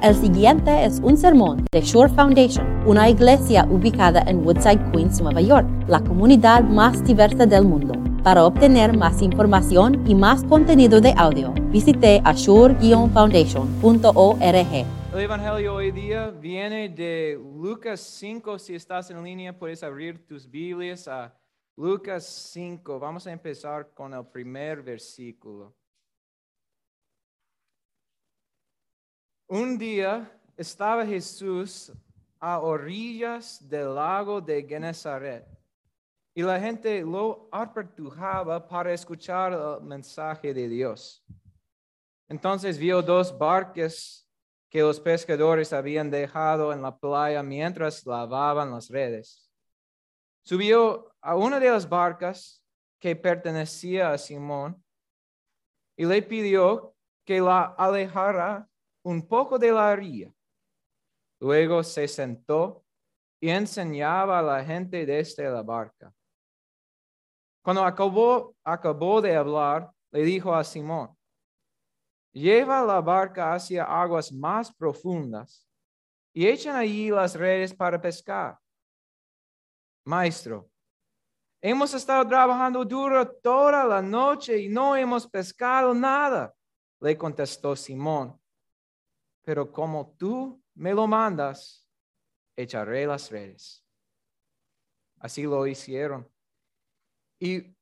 El siguiente es un sermón de Shore Foundation, una iglesia ubicada en Woodside, Queens, Nueva York, la comunidad más diversa del mundo. Para obtener más información y más contenido de audio, visite ashore-foundation.org. El Evangelio hoy día viene de Lucas 5. Si estás en línea, puedes abrir tus Biblias a Lucas 5. Vamos a empezar con el primer versículo. Un día estaba Jesús a orillas del lago de Genezaret y la gente lo apertujaba para escuchar el mensaje de Dios. Entonces vio dos barcas que los pescadores habían dejado en la playa mientras lavaban las redes. Subió a una de las barcas que pertenecía a Simón y le pidió que la alejara un poco de la orilla. Luego se sentó y enseñaba a la gente desde la barca. Cuando acabó, acabó de hablar, le dijo a Simón, lleva la barca hacia aguas más profundas y echen allí las redes para pescar. Maestro, hemos estado trabajando duro toda la noche y no hemos pescado nada, le contestó Simón pero como tú me lo mandas, echaré las redes. Así lo hicieron. Y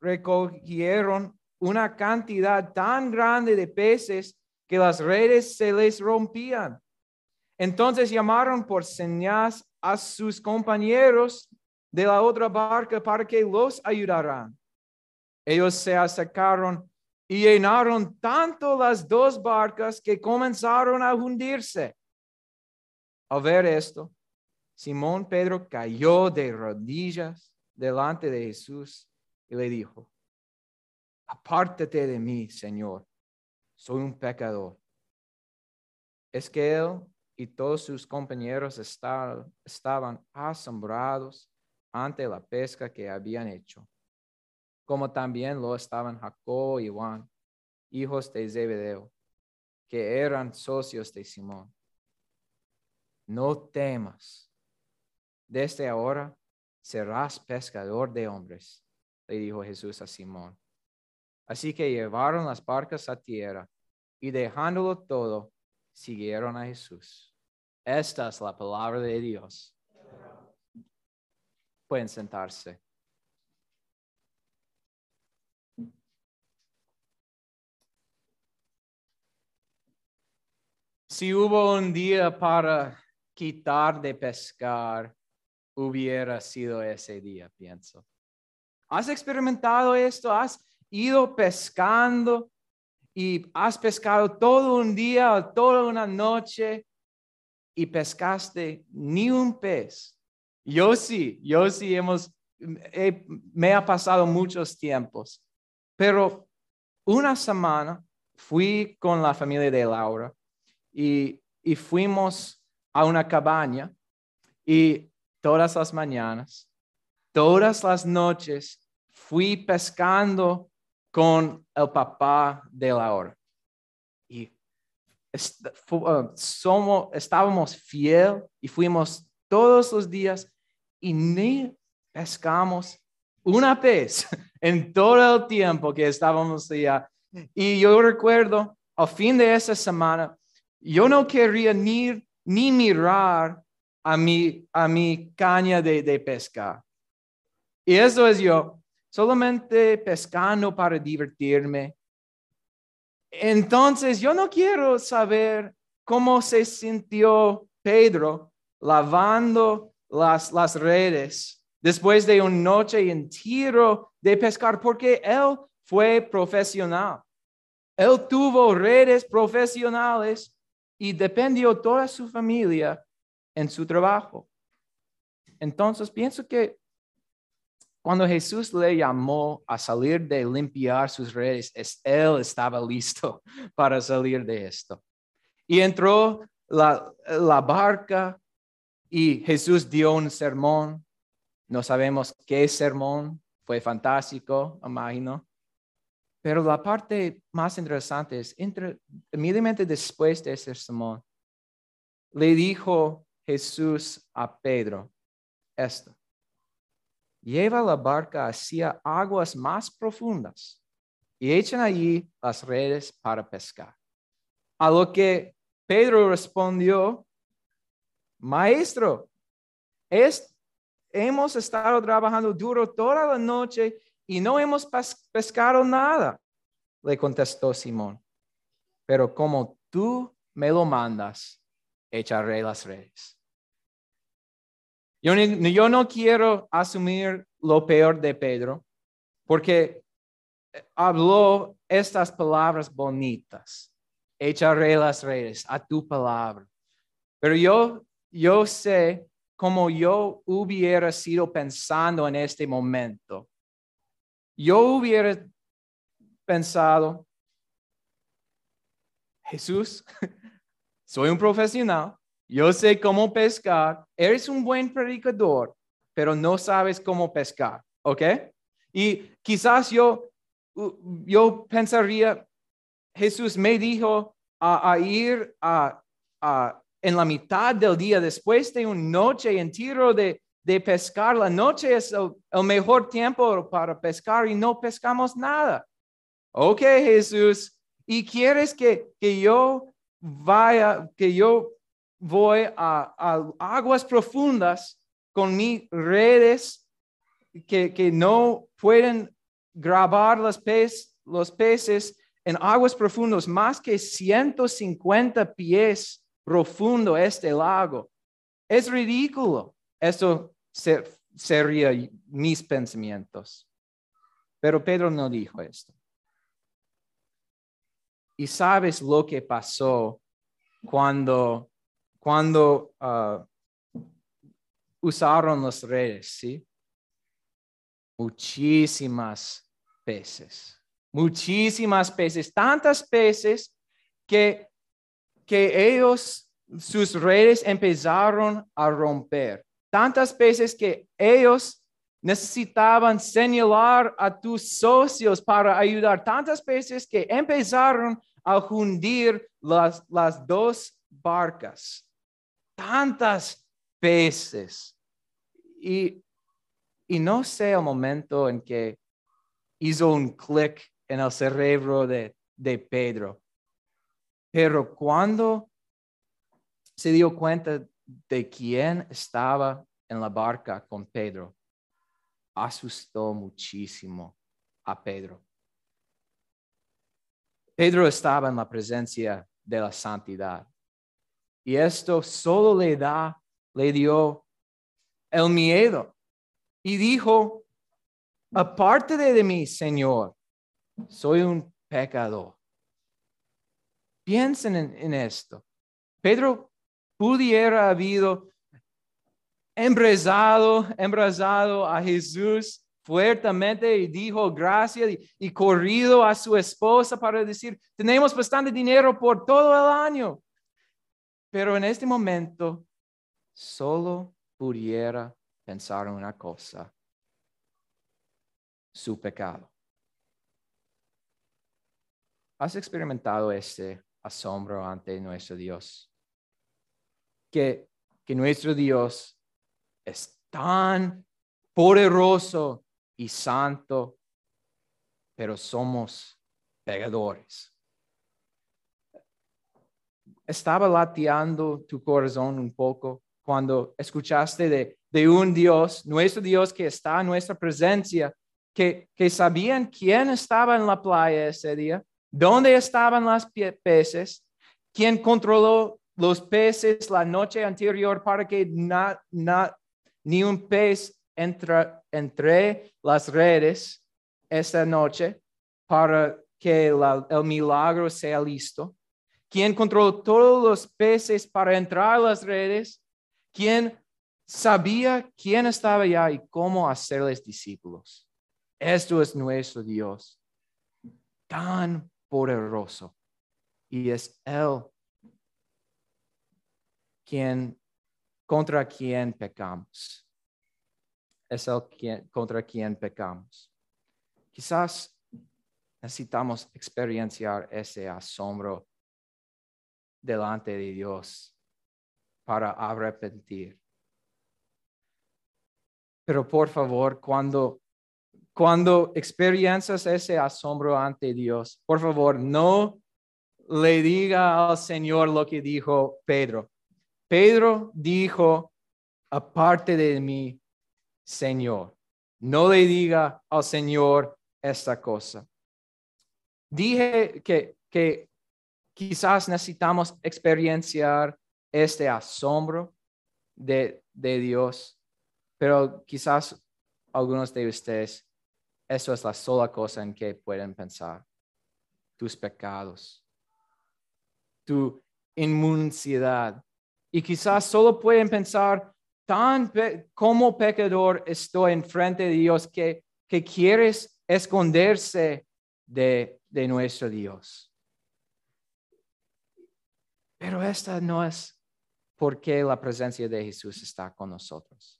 recogieron una cantidad tan grande de peces que las redes se les rompían. Entonces llamaron por señas a sus compañeros de la otra barca para que los ayudaran. Ellos se acercaron y llenaron tanto las dos barcas que comenzaron a hundirse. Al ver esto, Simón Pedro cayó de rodillas delante de Jesús y le dijo, apártate de mí, Señor, soy un pecador. Es que él y todos sus compañeros estaban asombrados ante la pesca que habían hecho como también lo estaban Jacob y Juan, hijos de Zebedeo, que eran socios de Simón. No temas, desde ahora serás pescador de hombres, le dijo Jesús a Simón. Así que llevaron las barcas a tierra y dejándolo todo, siguieron a Jesús. Esta es la palabra de Dios. Pueden sentarse. Si hubo un día para quitar de pescar, hubiera sido ese día, pienso. ¿Has experimentado esto? ¿Has ido pescando y has pescado todo un día o toda una noche y pescaste ni un pez? Yo sí, yo sí hemos, me ha pasado muchos tiempos, pero una semana fui con la familia de Laura y, fuimos a una cabaña y todas las mañanas, todas las noches, fui pescando con el papá de Laura. Y uh, somos, estábamos fiel y fuimos todos los días y ni pescamos una pez en todo el tiempo que estábamos allá. Y yo recuerdo, al fin de esa semana, yo no quería ni, ni mirar a mi, a mi caña de, de pesca. Y eso es yo, solamente pescando para divertirme. Entonces, yo no quiero saber cómo se sintió Pedro lavando las, las redes después de una noche en tiro de pescar, porque él fue profesional. Él tuvo redes profesionales y dependió toda su familia en su trabajo. Entonces pienso que cuando Jesús le llamó a salir de limpiar sus redes, él estaba listo para salir de esto. Y entró la, la barca y Jesús dio un sermón. No sabemos qué sermón, fue fantástico, imagino. Pero la parte más interesante es, entre, inmediatamente después de ese sermón, le dijo Jesús a Pedro esto. Lleva la barca hacia aguas más profundas y echen allí las redes para pescar. A lo que Pedro respondió, Maestro, hemos estado trabajando duro toda la noche y no hemos pescado nada, le contestó Simón. Pero como tú me lo mandas, echaré las redes. Yo, no quiero asumir lo peor de Pedro, porque habló estas palabras bonitas. Echaré las redes a tu palabra. Pero yo, yo sé cómo yo hubiera sido pensando en este momento. Yo hubiera pensado, Jesús, soy un profesional, yo sé cómo pescar, eres un buen predicador, pero no sabes cómo pescar, ¿ok? Y quizás yo, yo pensaría, Jesús me dijo a, ir a, en la mitad del día, después de una noche en tiro de, pescar, la noche es el, mejor tiempo para pescar y no pescamos nada. Ok, Jesús, ¿y quieres que, que yo vaya, que yo voy a, aguas profundas con mis redes que, que no pueden grabar los, los peces en aguas profundas, más que 150 pies profundo este lago. Es ridículo. Eso sería mis pensamientos. Pero Pedro no dijo esto. Y sabes lo que pasó cuando cuando ah, usaron las redes, ¿sí? Muchísimas peces, muchísimas peces, tantas peces que, que ellos, sus redes empezaron a romper. Tantas peces que ellos necesitaban señalar a tus socios para ayudar. Tantas veces que empezaron a hundir las, las dos barcas tantas veces. Y, y no sé el momento en que hizo un clic en el cerebro de, de Pedro, pero cuando se dio cuenta de quién estaba en la barca con Pedro, asustó muchísimo a Pedro. Pedro estaba en la presencia de la santidad. Y esto solo le da, le dio el miedo. Y dijo, aparte de mí, Señor, soy un pecador. Piensen en, esto. Pedro pudiera habido embrazado, embrazado a Jesús fuertemente y dijo gracias y, y, corrido a su esposa para decir, tenemos bastante dinero por todo el año. Pero en este momento solo pudiera pensar en una cosa, su pecado. ¿Has experimentado este asombro ante nuestro Dios? Que, que nuestro Dios es tan poderoso y santo, pero somos pecadores. Estaba lateando tu corazón un poco cuando escuchaste de, de un Dios, nuestro Dios que está en nuestra presencia, que, que sabían quién estaba en la playa ese día, dónde estaban los peces, quién controló los peces la noche anterior para que ni un pez entre, las redes esta noche para que el milagro sea listo. ¿Quién controló todos los peces para entrar a las redes, ¿Quién sabía quién estaba allá y cómo hacerles discípulos. Esto es nuestro Dios, tan poderoso. Y es Él quien, contra quien pecamos. Es Él quien, contra quien pecamos. Quizás necesitamos experienciar ese asombro delante de Dios para arrepentir. Pero por favor, cuando, cuando experiencias ese asombro ante Dios, por favor, no le diga al Señor lo que dijo Pedro. Pedro dijo, aparte de mí, Señor. No le diga al Señor esta cosa. Dije que, que quizás necesitamos experienciar este asombro de, de Dios, pero quizás algunos de ustedes, eso es la sola cosa en que pueden pensar. Tus pecados, tu inmunidad. Y quizás solo pueden pensar, tan como pecador estoy enfrente de Dios que, que quieres esconderse de, de nuestro Dios. Pero esta no es porque la presencia de Jesús está con nosotros.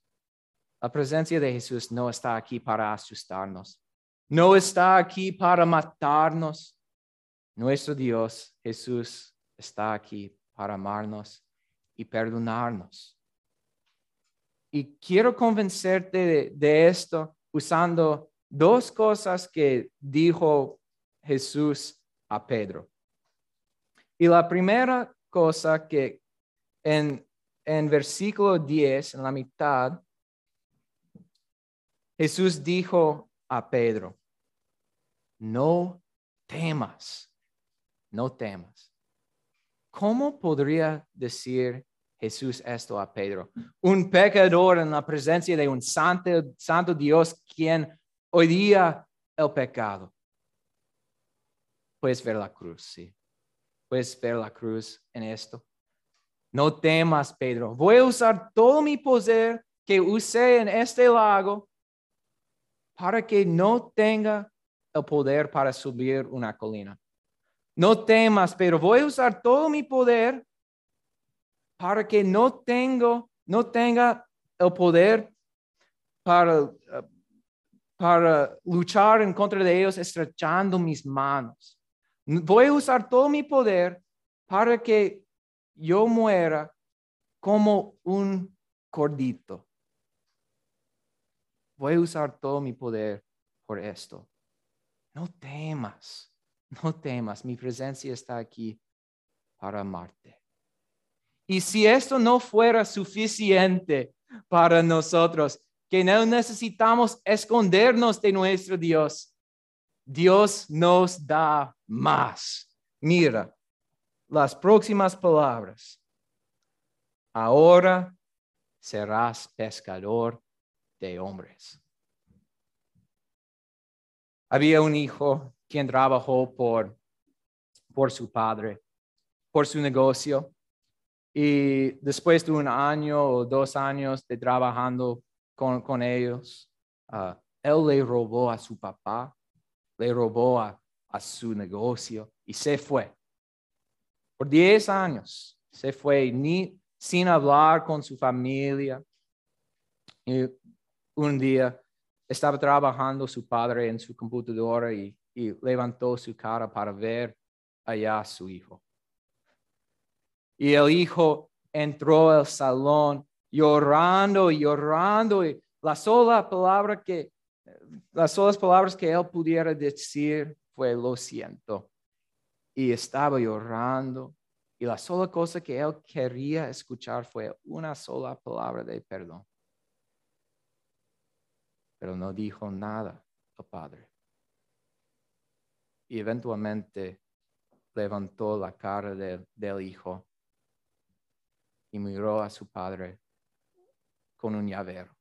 La presencia de Jesús no está aquí para asustarnos. No está aquí para matarnos. Nuestro Dios, Jesús, está aquí para amarnos y perdonarnos. Y quiero convencerte de, esto usando dos cosas que dijo Jesús a Pedro. Y la primera cosa que en, en versículo 10, en la mitad, Jesús dijo a Pedro, no temas, no temas. ¿Cómo podría decir Jesús esto a Pedro. Un pecador en la presencia de un santo, Dios quien odia el pecado. Puedes ver la cruz, sí. Puedes ver la cruz en esto. No temas, Pedro. Voy a usar todo mi poder que usé en este lago para que no tenga el poder para subir una colina. No temas, pero voy a usar todo mi poder para que no, tengo, no tenga el poder para, para luchar en contra de ellos estrechando mis manos. Voy a usar todo mi poder para que yo muera como un cordito. Voy a usar todo mi poder por esto. No temas, no temas, mi presencia está aquí para amarte. Y si esto no fuera suficiente para nosotros, que no necesitamos escondernos de nuestro Dios, Dios nos da más. Mira las próximas palabras. Ahora serás pescador de hombres. Había un hijo quien trabajó por, por su padre, por su negocio. Y después de un año o dos años de trabajando con, ellos, ah, él le robó a su papá, le robó a, su negocio y se fue. Por diez años se fue ni sin hablar con su familia. Y un día estaba trabajando su padre en su computadora y, y levantó su cara para ver allá a su hijo. Y el hijo entró al salón llorando y llorando. Y la sola palabra que, las solas palabras que él pudiera decir fue lo siento. Y estaba llorando. Y la sola cosa que él quería escuchar fue una sola palabra de perdón. Pero no dijo nada al padre. Y eventualmente levantó la cara del hijo y miró a su padre con un llavero.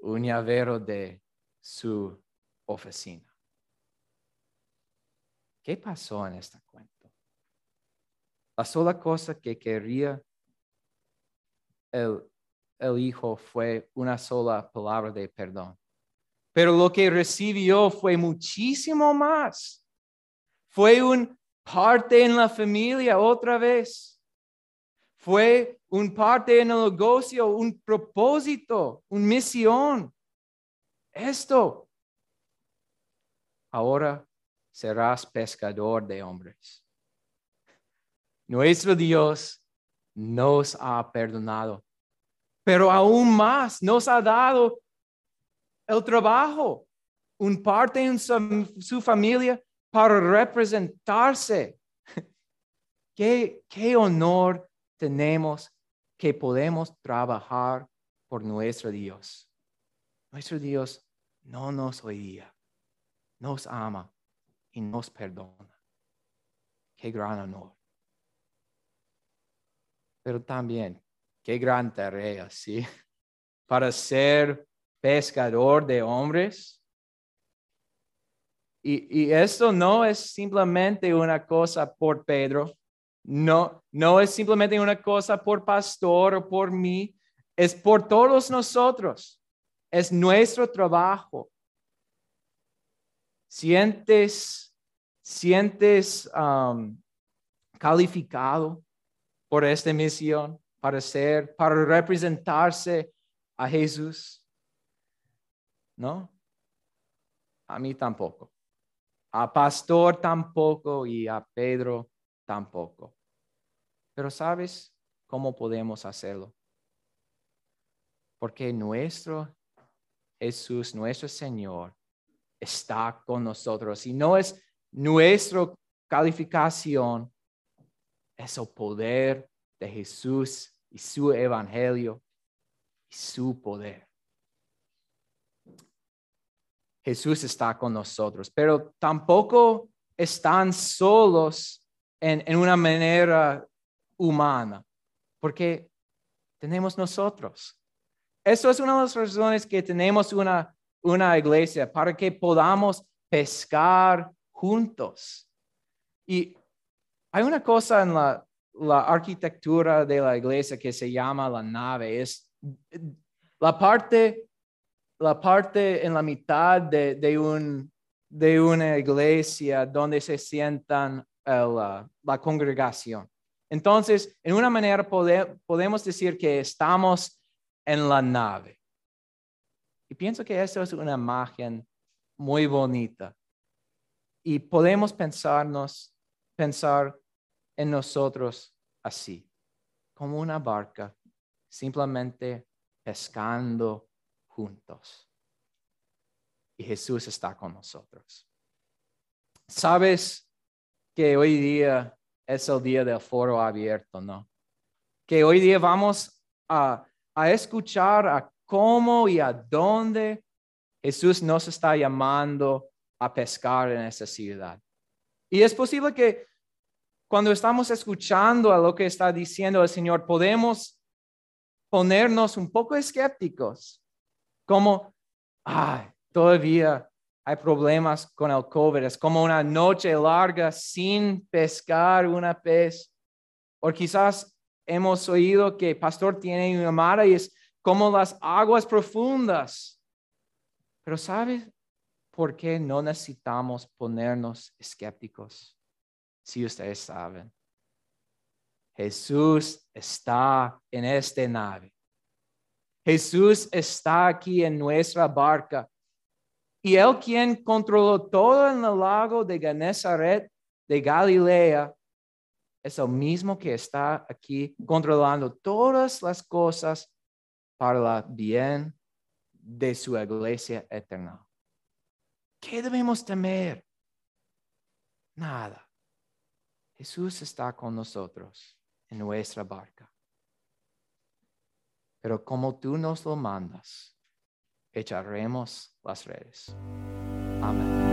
Un llavero de su oficina. ¿Qué pasó en este cuento? La sola cosa que quería el, el hijo fue una sola palabra de perdón. Pero lo que recibió fue muchísimo más. Fue un parte en la familia otra vez fue un parte en el negocio, un propósito, una misión. Esto. ahora serás pescador de hombres. Nuestro Dios nos ha perdonado, pero aún más nos ha dado el trabajo, un parte en su, familia para representarse. ¿Qué, qué honor tenemos que podemos trabajar por nuestro Dios. Nuestro Dios no nos oía, nos ama y nos perdona. Qué gran honor. Pero también, qué gran tarea, ¿sí? Para ser pescador de hombres. Y, y esto no es simplemente una cosa por Pedro, no, no es simplemente una cosa por pastor o por mí, es por todos nosotros. Es nuestro trabajo. Sientes, sientes um, calificado por esta misión para ser, para representarse a Jesús. ¿No? A mí tampoco. A pastor tampoco y a Pedro tampoco. Pero ¿sabes cómo podemos hacerlo? Porque nuestro Jesús, nuestro Señor, está con nosotros y no es nuestra calificación, es el poder de Jesús y su evangelio y su poder. Jesús está con nosotros, pero tampoco están solos en, una manera humana, porque tenemos nosotros. Eso es una de las razones que tenemos una, una iglesia, para que podamos pescar juntos. Y hay una cosa en la, la arquitectura de la iglesia que se llama la nave. Es la parte, la parte en la mitad de, de, un, de una iglesia donde se sientan la congregación. Entonces, en una manera podemos decir que estamos en la nave. Y pienso que eso es una imagen muy bonita. Y podemos pensarnos, pensar en nosotros así, como una barca, simplemente pescando juntos. Y Jesús está con nosotros. ¿Sabes que hoy día es el día del foro abierto, ¿no? Que hoy día vamos a, a escuchar a cómo y a dónde Jesús nos está llamando a pescar en esta ciudad. Y es posible que cuando estamos escuchando a lo que está diciendo el Señor, podemos ponernos un poco escépticos, como, ay, todavía hay problemas con el COVID. Es como una noche larga sin pescar una pez. O quizás hemos oído que el pastor tiene una mara y es como las aguas profundas. Pero ¿sabes por qué no necesitamos ponernos escépticos? Si ustedes saben. Jesús está en esta nave. Jesús está aquí en nuestra barca y él quien controló todo en el lago de Genezaret de Galilea, es el mismo que está aquí controlando todas las cosas para el bien de su iglesia eterna. ¿Qué debemos temer? Nada. Jesús está con nosotros en nuestra barca. Pero como tú nos lo mandas, echaremos las redes. Amén.